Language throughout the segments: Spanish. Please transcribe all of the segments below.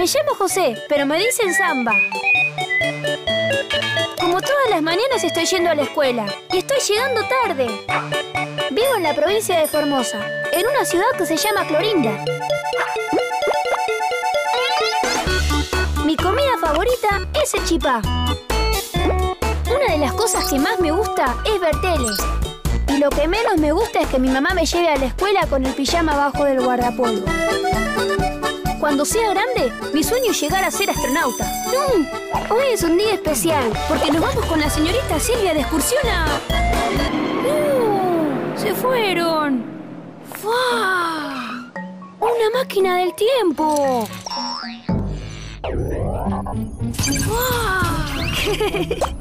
Me llamo José, pero me dicen Samba. Como todas las mañanas estoy yendo a la escuela y estoy llegando tarde. Vivo en la provincia de Formosa, en una ciudad que se llama Clorinda. Mi comida favorita es el chipá. Una de las cosas que más me gusta es ver tele. Y lo que menos me gusta es que mi mamá me lleve a la escuela con el pijama abajo del guardapolvo. Cuando sea grande, mi sueño es llegar a ser astronauta. No, hoy es un día especial, porque nos vamos con la señorita Silvia de excursión a... ¡Uh! ¡Se fueron! ¡Fua! ¡Una máquina del tiempo! ¡Fua!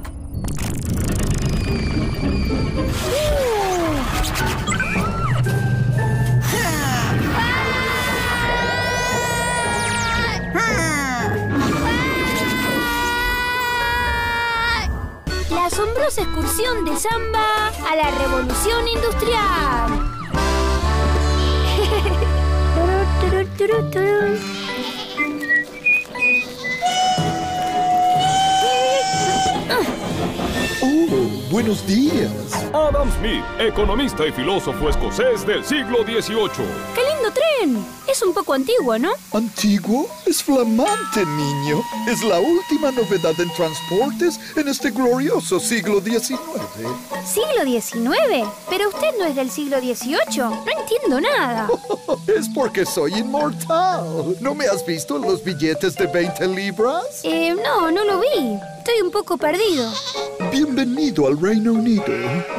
Excursión de samba a la revolución industrial. Oh, buenos días. Adam Smith, economista y filósofo escocés del siglo XVIII. Es un poco antiguo, ¿no? Antiguo es flamante, niño. Es la última novedad en transportes en este glorioso siglo XIX. ¿Siglo XIX? Pero usted no es del siglo XVIII. No entiendo nada. Es porque soy inmortal. ¿No me has visto en los billetes de 20 libras? Eh, no, no lo vi. Estoy un poco perdido. Bienvenido al Reino Unido,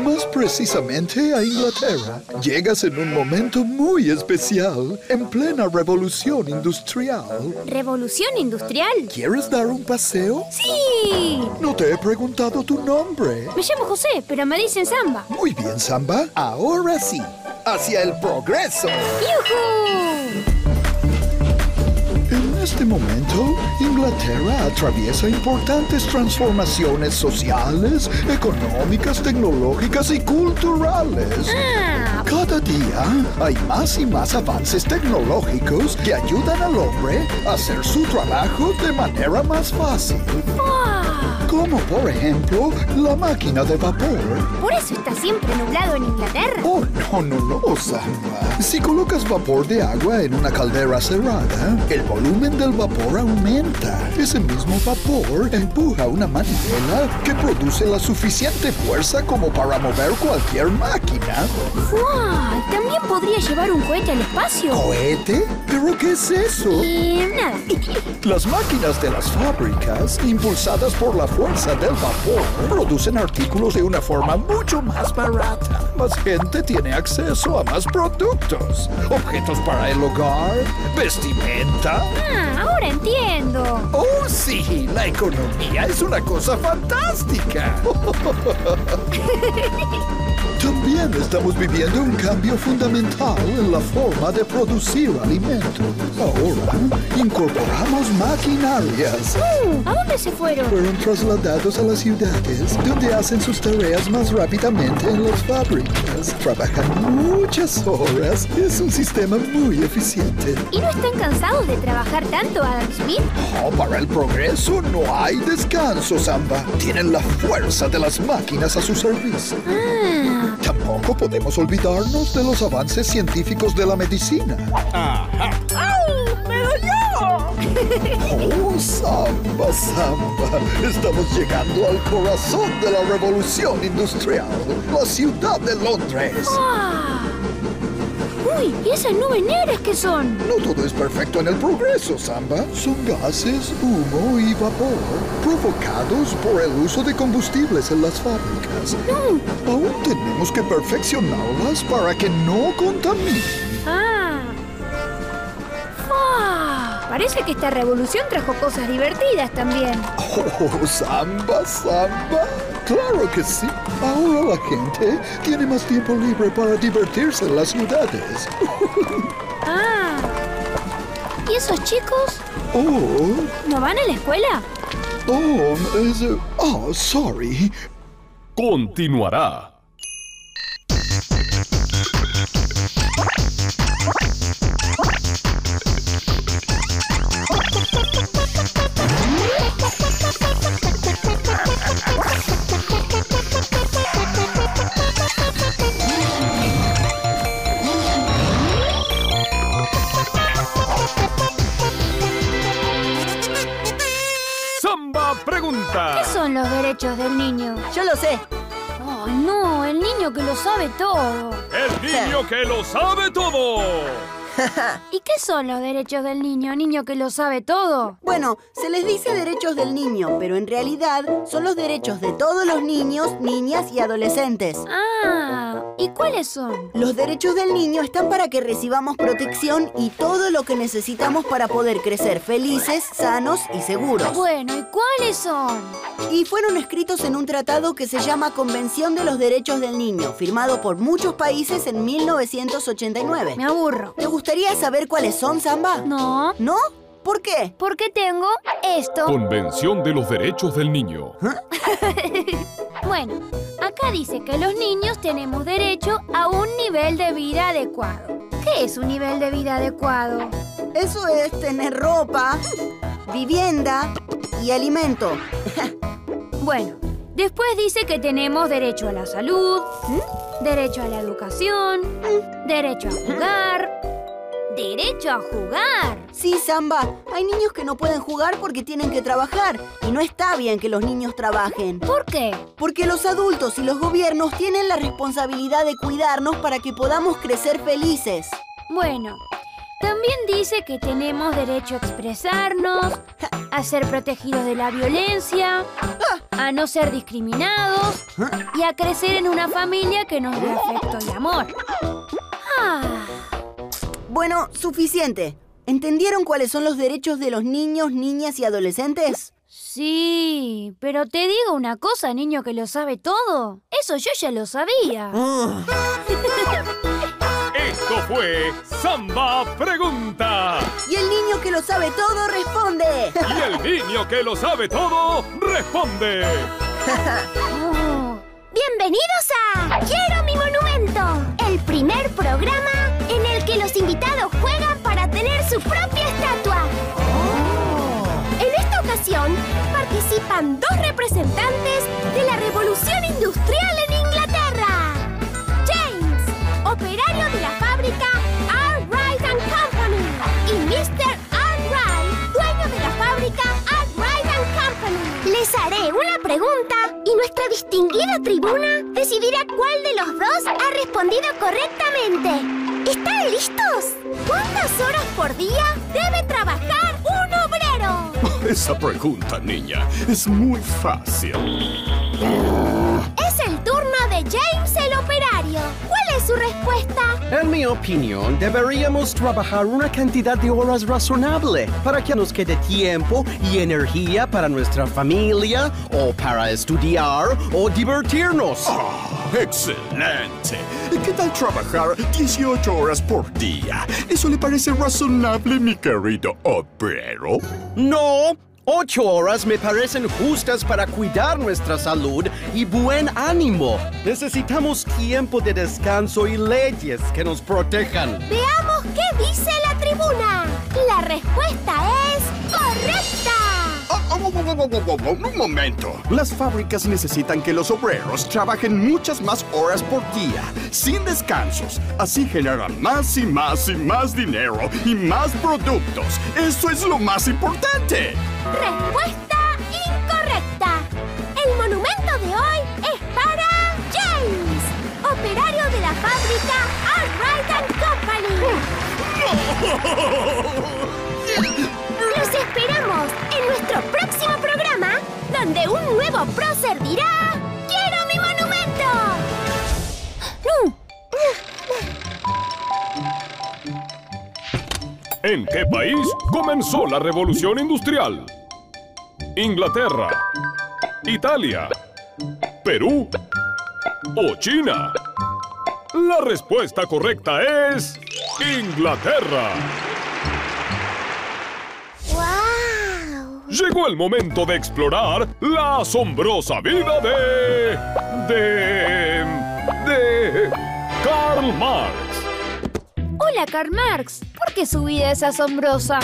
más precisamente a Inglaterra. Llegas en un momento muy especial, en plena revolución industrial. ¿Revolución industrial? ¿Quieres dar un paseo? ¡Sí! No te he preguntado tu nombre. Me llamo José, pero me dicen Samba. Muy bien, Samba. Ahora sí, hacia el progreso. ¡Yujú! En este momento, Inglaterra atraviesa importantes transformaciones sociales, económicas, tecnológicas y culturales. Ah, Cada día hay más y más avances tecnológicos que ayudan al hombre a hacer su trabajo de manera más fácil. Como por ejemplo la máquina de vapor. ¿Por eso está siempre nublado en Inglaterra? Oh, no, no, no, Samba. Si colocas vapor de agua en una caldera cerrada, el volumen del vapor aumenta. Ese mismo vapor empuja una manivela que produce la suficiente fuerza como para mover cualquier máquina. ¡Fua! ¿También podría llevar un cohete al espacio? ¿Cohete? ¿Pero qué es eso? Y nada. Las máquinas de las fábricas, impulsadas por la fuerza del vapor, producen artículos de una forma mucho más barata. Más gente tiene acceso a más productos. Objetos para el hogar, vestimenta. Ah, ahora entiendo. Oh, sí, la economía es una cosa fantástica. También estamos viviendo un cambio fundamental en la forma de producir alimentos. Ahora incorporamos maquinarias. Uh, ¿A dónde se fueron? Fueron trasladados a las ciudades, donde hacen sus tareas más rápidamente en las fábricas. Trabajan muchas horas. Es un sistema muy eficiente. ¿Y no están cansados de trabajar tanto, Adam Smith? Oh, para el progreso no hay descanso, Samba. Tienen la fuerza de las máquinas a su servicio. Ah, Tampoco podemos olvidarnos de los avances científicos de la medicina. Oh, Samba, Samba. Estamos llegando al corazón de la revolución industrial, la ciudad de Londres. ¡ah! Uy, ¿y esas nubes negras qué son? No todo es perfecto en el progreso, Samba. Son gases, humo y vapor, provocados por el uso de combustibles en las fábricas. No. Aún tenemos que perfeccionarlas para que no contaminen. Ah. ¡Fua! Parece que esta revolución trajo cosas divertidas también. Oh, samba, samba. Claro que sí. Ahora la gente tiene más tiempo libre para divertirse en las ciudades. Ah. ¿Y esos chicos Oh, no van a la escuela? oh, es... Oh, sorry. Continuará. Derechos del niño? Yo lo sé. Oh, no, el niño que lo sabe todo. ¡El niño que lo sabe todo! ¿Y qué son los derechos del niño, niño que lo sabe todo? Bueno, se les dice derechos del niño, pero en realidad son los derechos de todos los niños, niñas y adolescentes. Ah, ¿y cuáles son? Los derechos del niño están para que recibamos protección y todo lo que necesitamos para poder crecer felices, sanos y seguros. Bueno, ¿y cuáles son? Y fueron escritos en un tratado que se llama Convención de los Derechos del Niño, firmado por muchos países en 1989. Me aburro. ¿Te gustaría saber cuáles son, Samba? No, ¿No? ¿Por qué? porque tengo esto. Convención de los Derechos del Niño. Bueno, dice que los niños tenemos derecho a un nivel de vida adecuado. ¿Qué es un nivel de vida adecuado? Eso es tener ropa, vivienda y alimento. Bueno, después dice que tenemos derecho a la salud, derecho a la educación, derecho a jugar. ¡Derecho a jugar! Sí, Samba, hay niños que no pueden jugar porque tienen que trabajar y no está bien que los niños trabajen. ¿Por qué? Porque los adultos y los gobiernos tienen la responsabilidad de cuidarnos para que podamos crecer felices. Bueno, también dice que tenemos derecho a expresarnos, a ser protegidos de la violencia, a no ser discriminados y a crecer en una familia que nos dé afecto y amor. Ah, Bueno, suficiente. ¿Entendieron cuáles son los derechos de los niños, niñas y adolescentes? sí, pero te digo una cosa, niño que lo sabe todo. Eso yo ya lo sabía. Esto fue Samba Pregunta. Y el niño que lo sabe todo responde. Y el niño que lo sabe todo responde. Oh, Bienvenidos a Quiero mi monumento, el primer programa en el que los invitados su propia estatua. En esta ocasión participan dos representantes de la revolución industrial en Inglaterra. James, operario de la fábrica Arkwright and Company, y Mr. Arkwright, dueño de la fábrica Arkwright and Company. Les haré una pregunta y nuestra distinguida tribuna decidirá cuál de los dos ha respondido correctamente. ¿Están listos? ¿Cuántas horas por día debe trabajar un obrero? Esa pregunta, niña, es muy fácil. Es el turno de James el operario. ¿Cuál es su respuesta? En mi opinión, deberíamos trabajar una cantidad de horas razonable para que nos quede tiempo y energía para nuestra familia o para estudiar o divertirnos. Ah, ¡Excelente! ¿Qué tal trabajar 18 horas por día? ¿Eso le parece razonable, mi querido obrero? No, ocho horas me parecen justas para cuidar nuestra salud y buen ánimo. Necesitamos tiempo de descanso y leyes que nos protejan. Veamos qué dice la tribuna. La respuesta es Un momento. Las fábricas necesitan que los obreros trabajen muchas más horas por día, sin descansos. Así generan más y más y más dinero y más productos. Eso es lo más importante. Respuesta incorrecta. El monumento de hoy es para James, operario de la fábrica Arkwright and Company. un nuevo prócer dirá ¡Quiero mi monumento! ¿En qué país comenzó la revolución industrial? ¿Inglaterra? ¿Italia? ¿Perú? ¿O China? La respuesta correcta es Inglaterra. Llegó el momento de explorar la asombrosa vida de... de... de... Karl Marx. Hola, Karl Marx. ¿Por qué su vida es asombrosa?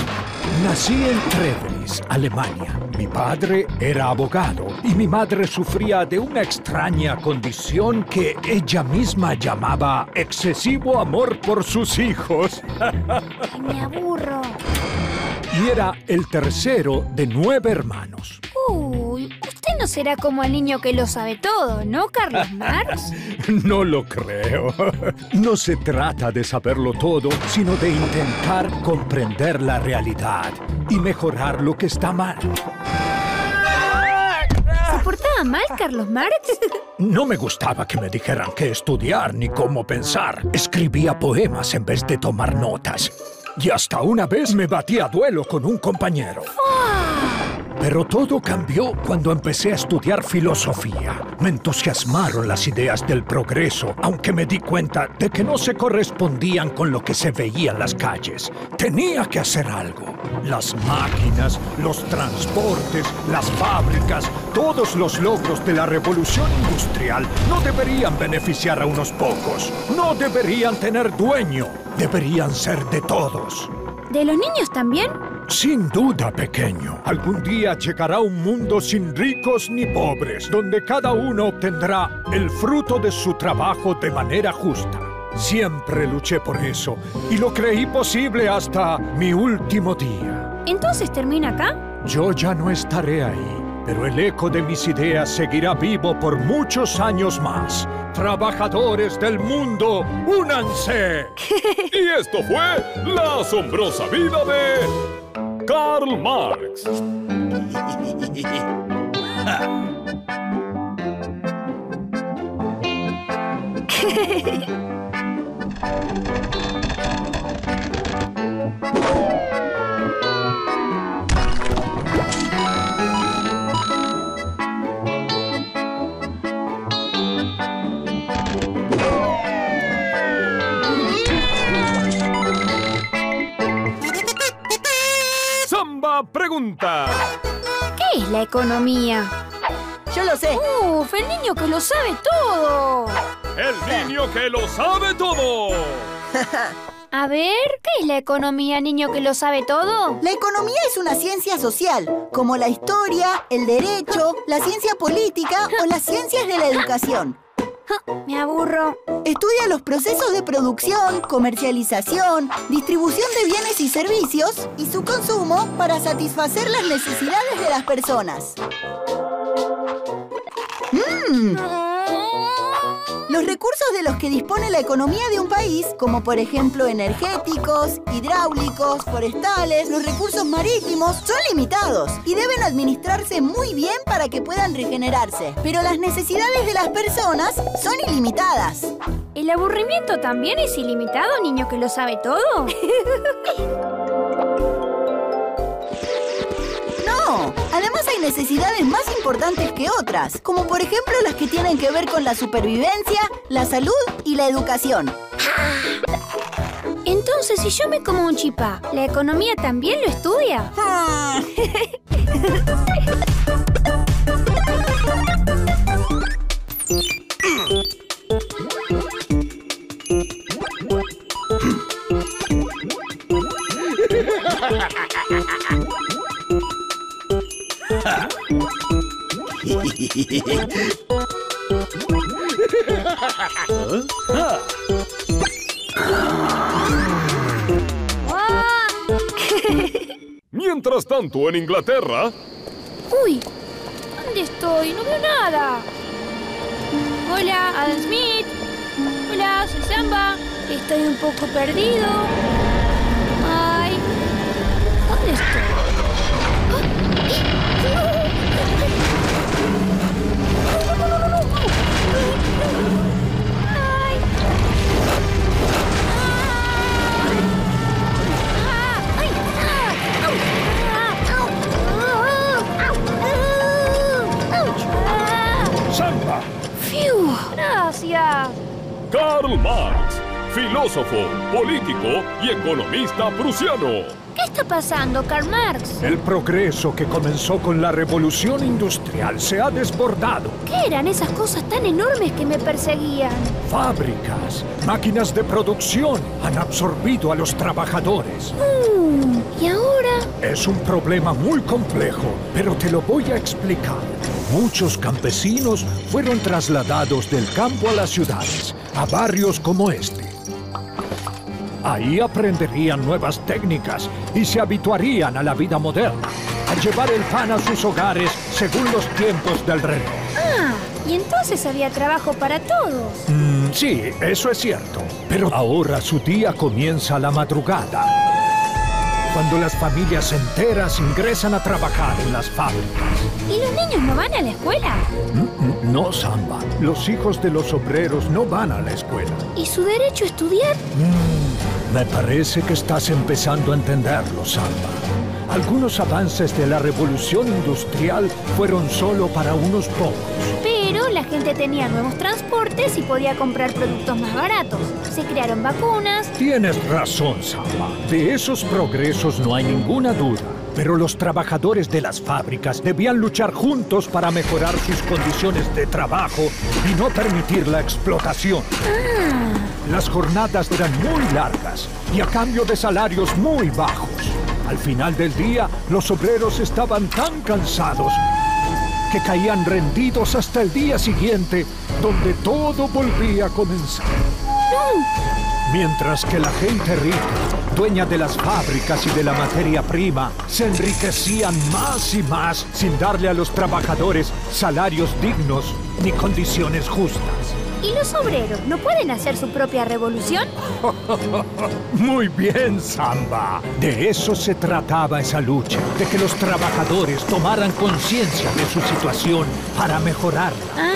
Nací en Treveris, Alemania. Mi padre era abogado y mi madre sufría de una extraña condición que ella misma llamaba excesivo amor por sus hijos. Me aburro. Y era el tercero de nueve hermanos. Uy, usted no será como el niño que lo sabe todo, ¿no, Carlos Marx? No lo creo. No se trata de saberlo todo, sino de intentar comprender la realidad y mejorar lo que está mal. ¿Se portaba mal Carlos Marx? No me gustaba que me dijeran qué estudiar ni cómo pensar. Escribía poemas en vez de tomar notas. Y hasta una vez me batí a duelo con un compañero. Pero todo cambió cuando empecé a estudiar filosofía. Me entusiasmaron las ideas del progreso, aunque me di cuenta de que no se correspondían con lo que se veía en las calles. Tenía que hacer algo. Las máquinas, los transportes, las fábricas, todos los logros de la revolución industrial no deberían beneficiar a unos pocos. No deberían tener dueño. Deberían ser de todos. ¿De los niños también? Sin duda, pequeño. Algún día llegará un mundo sin ricos ni pobres, donde cada uno obtendrá el fruto de su trabajo de manera justa. Siempre luché por eso y lo creí posible hasta mi último día. ¿Entonces termina acá? Yo ya no estaré ahí, pero el eco de mis ideas seguirá vivo por muchos años más. Trabajadores del mundo, únanse. Y esto fue La asombrosa vida de Karl Marx. Samba pregunta. ¿Qué es la economía? Yo lo sé. ¡Uf! El niño que lo sabe todo. El niño que lo sabe todo. A ver, ¿qué es la economía, niño que lo sabe todo? La economía es una ciencia social, como la historia, el derecho, la ciencia política o las ciencias de la educación. Me aburro. Estudia los procesos de producción, comercialización, distribución de bienes y servicios y su consumo para satisfacer las necesidades de las personas. ¡Mmm! Los recursos de los que dispone la economía de un país, como por ejemplo energéticos, hidráulicos, forestales, los recursos marítimos, son limitados y deben administrarse muy bien para que puedan regenerarse. Pero las necesidades de las personas son ilimitadas. ¿El aburrimiento también es ilimitado, niño que lo sabe todo? hay necesidades más importantes que otras, como por ejemplo las que tienen que ver con la supervivencia, la salud y la educación. Entonces, si yo me como un chipá, ¿la economía también lo estudia? Mientras tanto, en Inglaterra, ¡Uy! ¿Dónde estoy? No veo nada. Hola, Adam Smith. Hola, soy Samba. Estoy un poco perdido. Ay. ¿Dónde estoy? ¡Gracias! Karl Marx, filósofo, político y economista prusiano. ¿Qué está pasando, Karl Marx? El progreso que comenzó con la revolución industrial se ha desbordado. ¿Qué eran esas cosas tan enormes que me perseguían? Fábricas, máquinas de producción han absorbido a los trabajadores. Mm, ¿Y ahora? Es un problema muy complejo, pero te lo voy a explicar. Muchos campesinos fueron trasladados del campo a las ciudades, a barrios como este. Ahí aprenderían nuevas técnicas y se habituarían a la vida moderna. Al llevar el pan a sus hogares, según los tiempos del reloj. Ah, y entonces había trabajo para todos. Mm, sí, eso es cierto. Pero ahora su día comienza a la madrugada. Cuando las familias enteras ingresan a trabajar en las fábricas. ¿Y los niños no van a la escuela? Mm, mm, No, Samba. Los hijos de los obreros no van a la escuela. ¿Y su derecho a estudiar? Me parece que estás empezando a entenderlo, Samba. Algunos avances de la revolución industrial fueron solo para unos pocos. Pero la gente tenía nuevos transportes y podía comprar productos más baratos. Se crearon vacunas. Tienes razón, Samba. De esos progresos no hay ninguna duda. Pero los trabajadores de las fábricas debían luchar juntos para mejorar sus condiciones de trabajo y no permitir la explotación. Las jornadas eran muy largas y a cambio de salarios muy bajos. Al final del día, los obreros estaban tan cansados que caían rendidos hasta el día siguiente, donde todo volvía a comenzar. Mientras que la gente rica, dueña de las fábricas y de la materia prima, se enriquecían más y más sin darle a los trabajadores salarios dignos ni condiciones justas. ¿Y los obreros no pueden hacer su propia revolución? Muy bien, Samba. De eso se trataba esa lucha, de que los trabajadores tomaran conciencia de su situación para mejorarla. Ah,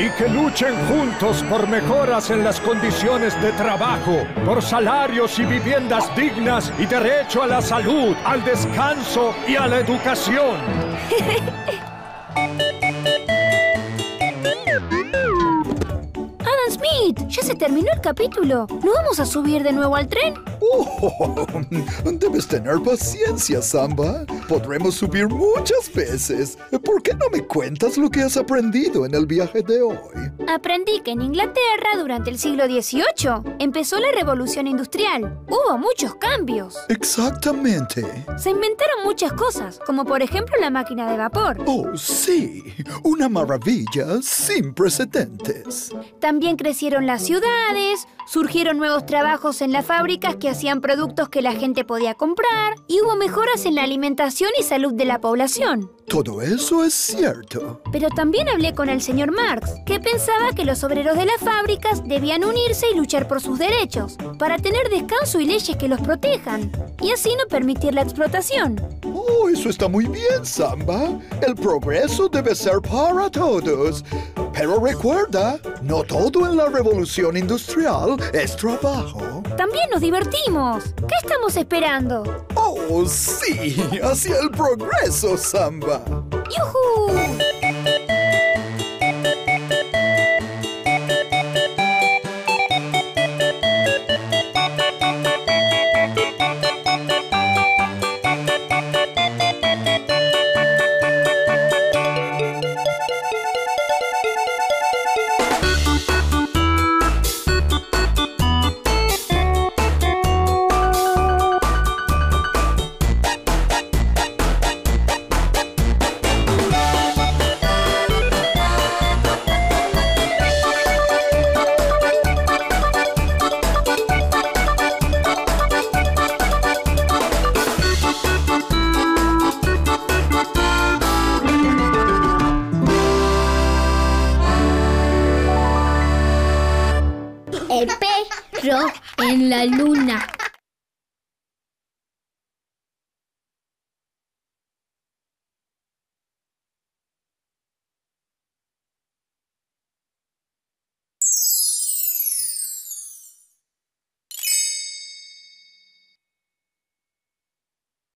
Y que luchen juntos por mejoras en las condiciones de trabajo, por salarios y viviendas dignas y derecho a la salud, al descanso y a la educación. ya se terminó el capítulo. ¿No vamos a subir de nuevo al tren? Oh, debes tener paciencia, Samba. Podremos subir muchas veces. ¿Por qué no me cuentas lo que has aprendido en el viaje de hoy? Aprendí que en Inglaterra, durante el siglo XVIII, empezó la revolución industrial. Hubo muchos cambios. Exactamente. Se inventaron muchas cosas, como por ejemplo la máquina de vapor. Oh, sí. Una maravilla sin precedentes. También crecieron las ciudades, surgieron nuevos trabajos en las fábricas que hacían productos que la gente podía comprar y hubo mejoras en la alimentación y salud de la población. Todo eso es cierto. Pero también hablé con el señor Marx, que pensaba que los obreros de las fábricas debían unirse y luchar por sus derechos, para tener descanso y leyes que los protejan, y así no permitir la explotación. Oh, eso está muy bien, Samba. El progreso debe ser para todos. Pero recuerda, no todo en la revolución industrial es trabajo. También nos divertimos. ¿Qué estamos esperando? Oh, sí, hacia el progreso, Samba. ¡Yujú! La.